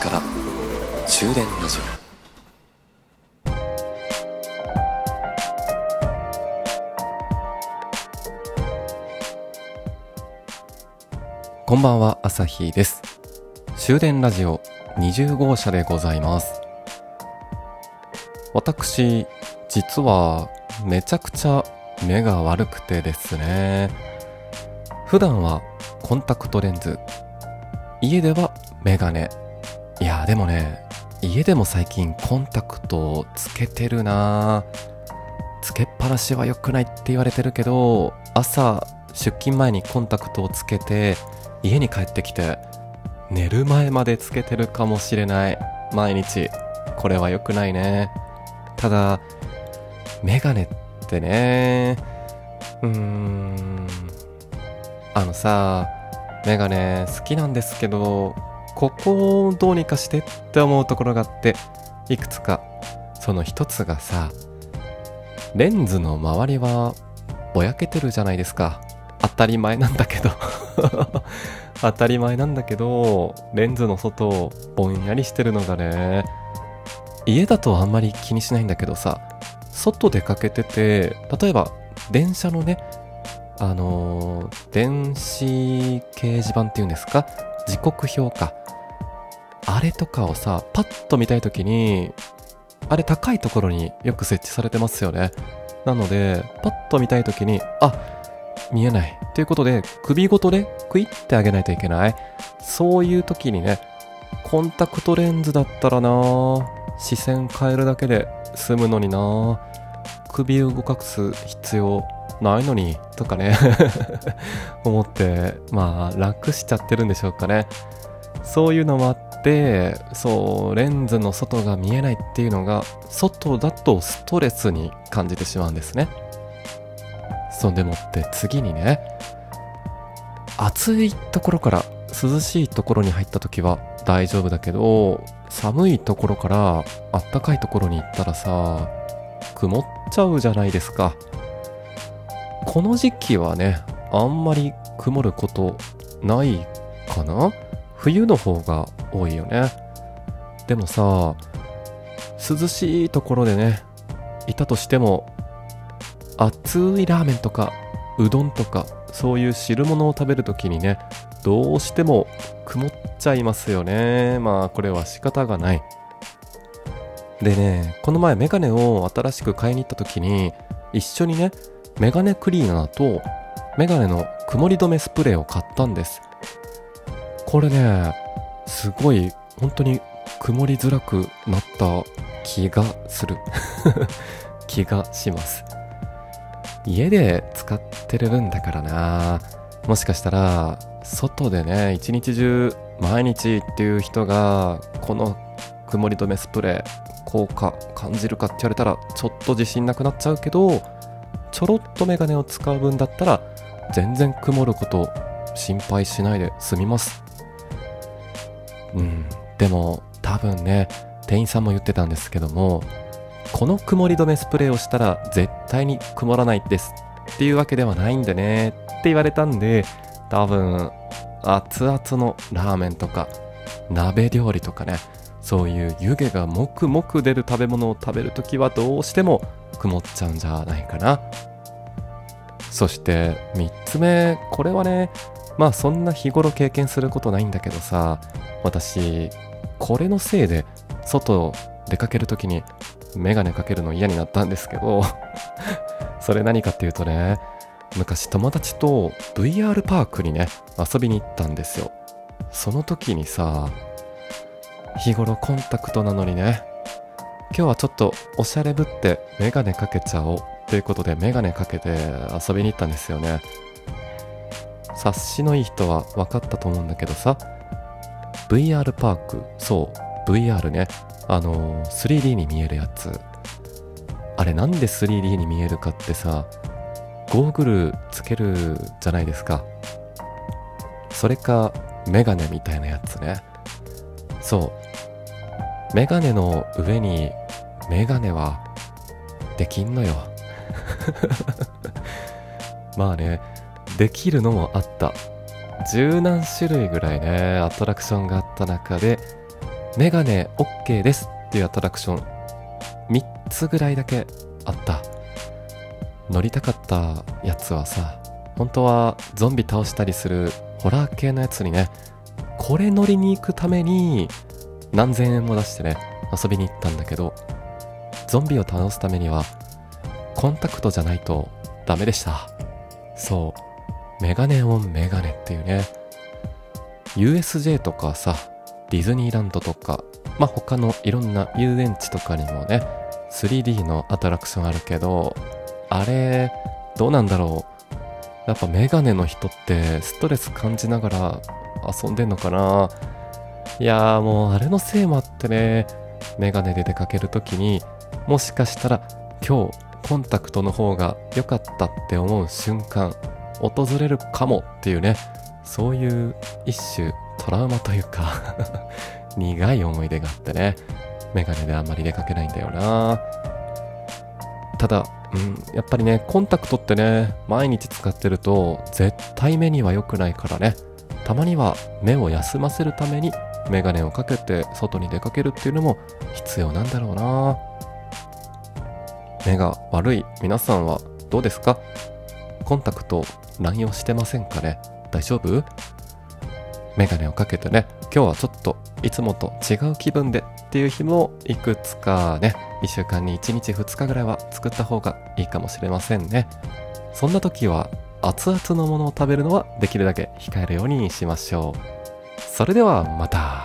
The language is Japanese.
から終電ラジオこんばんは、朝日です。終電ラジオ20号車でございます。私、実はめちゃくちゃ目が悪くてですね。普段はコンタクトレンズ、家ではメガネ。いや、でもね、家でも最近コンタクトをつけてるなつけっぱなしは良くないって言われてるけど、朝出勤前にコンタクトをつけて、家に帰ってきて、寝る前までつけてるかもしれない。毎日。これは良くないね。ただ、メガネってね、うーん、あのさ、メガネ好きなんですけど、ここをどうにかしてって思うところがあって、いくつか。その一つがさ、レンズの周りはぼやけてるじゃないですか。当たり前なんだけど 当たり前なんだけど、レンズの外ぼんやりしてるのがね、家だとあんまり気にしないんだけどさ、外出かけてて、例えば電車のね、あのー、電子掲示板っていうんですか？時刻表か。あれとかをさ、パッと見たいときに、あれ高いところによく設置されてますよね。なので、パッと見たいときに、あ、見えない。ということで、首ごとでクイってあげないといけない。そういう時にね、コンタクトレンズだったらな視線変えるだけで済むのにな首を動かす必要ないのにとかね 思ってまあ楽しちゃってるんでしょうかねそういうのもあってそうレンズの外が見えないっていうのが外だとストレスに感じてしまうんですね。そうでもって次にね暑いところから涼しいところに入った時は大丈夫だけど寒いところからあったかいところに行ったらさ曇っちゃうじゃないですか。この時期はね、あんまり曇ることないかな？冬の方が多いよね。でもさ、涼しいところでね、いたとしても、熱いラーメンとか、うどんとか、そういう汁物を食べるときにね、どうしても曇っちゃいますよね。まあ、これは仕方がない。でね、この前メガネを新しく買いに行った時に、一緒にね、メガネクリーナーとメガネの曇り止めスプレーを買ったんです。これね、すごい本当に曇りづらくなった気がする。気がします。家で使ってる分だからなもしかしたら外でね一日中毎日っていう人がこの曇り止めスプレー効果感じるかって言われたらちょっと自信なくなっちゃうけどちょろっとメガネを使う分だったら全然曇ること心配しないで済みますうんでも多分ね店員さんも言ってたんですけどもこの曇り止めスプレーをしたら絶対に曇らないですっていうわけではないんでねって言われたんで多分熱々のラーメンとか鍋料理とかねそういう湯気がもくもく出る食べ物を食べるときはどうしても曇っちゃうんじゃないかな。そして3つ目、これはね、まあそんな日頃経験することないんだけどさ、私、これのせいで外出かけるときにメガネかけるの嫌になったんですけど それ何かっていうとね、昔友達と VR パークにね、遊びに行ったんですよ。その時にさ、日頃コンタクトなのにね、今日はちょっとおしゃれぶってメガネかけちゃおうということでメガネかけて遊びに行ったんですよね。察しのいい人は分かったと思うんだけどさ、VR パーク、そう、VR ね、あの 3D に見えるやつ。あれなんで 3D に見えるかってさ、ゴーグルつけるじゃないですか。それか、メガネみたいなやつね。そう。メガネの上にメガネはできんのよ。まあね、できるのもあった。十何種類ぐらいね、アトラクションがあった中で、メガネ OK ですっていうアトラクション3つぐらいだけあった。乗りたかったやつはさ本当はゾンビ倒したりするホラー系のやつにねこれ乗りに行くために何千円も出してね遊びに行ったんだけどゾンビを倒すためにはコンタクトじゃないとダメでした。そう。メガネオンメガネっていうね。USJ とかさディズニーランドとかまあ他のいろんな遊園地とかにもね 3D のアトラクションあるけどあれどうなんだろう。やっぱメガネの人ってストレス感じながら遊んでんのかな。いやーもうあれのせいもあってねメガネで出かけるときにもしかしたら今日コンタクトの方が良かったって思う瞬間訪れるかもっていうねそういう一種トラウマというか 苦い思い出があってねメガネであんまり出かけないんだよな。ただ、うん、やっぱりねコンタクトってね毎日使ってると絶対目には良くないからねたまには目を休ませるためにメガネをかけて外に出かけるっていうのも必要なんだろうな。目が悪い皆さんはどうですか？コンタクト乱用してませんかね？大丈夫？メガネをかけてね。今日はちょっといつもと違う気分でっていう日もいくつかね。1週間に1日2日ぐらいは作った方がいいかもしれませんね。そんな時は熱々のものを食べるのはできるだけ控えるようにしましょう。それではまた。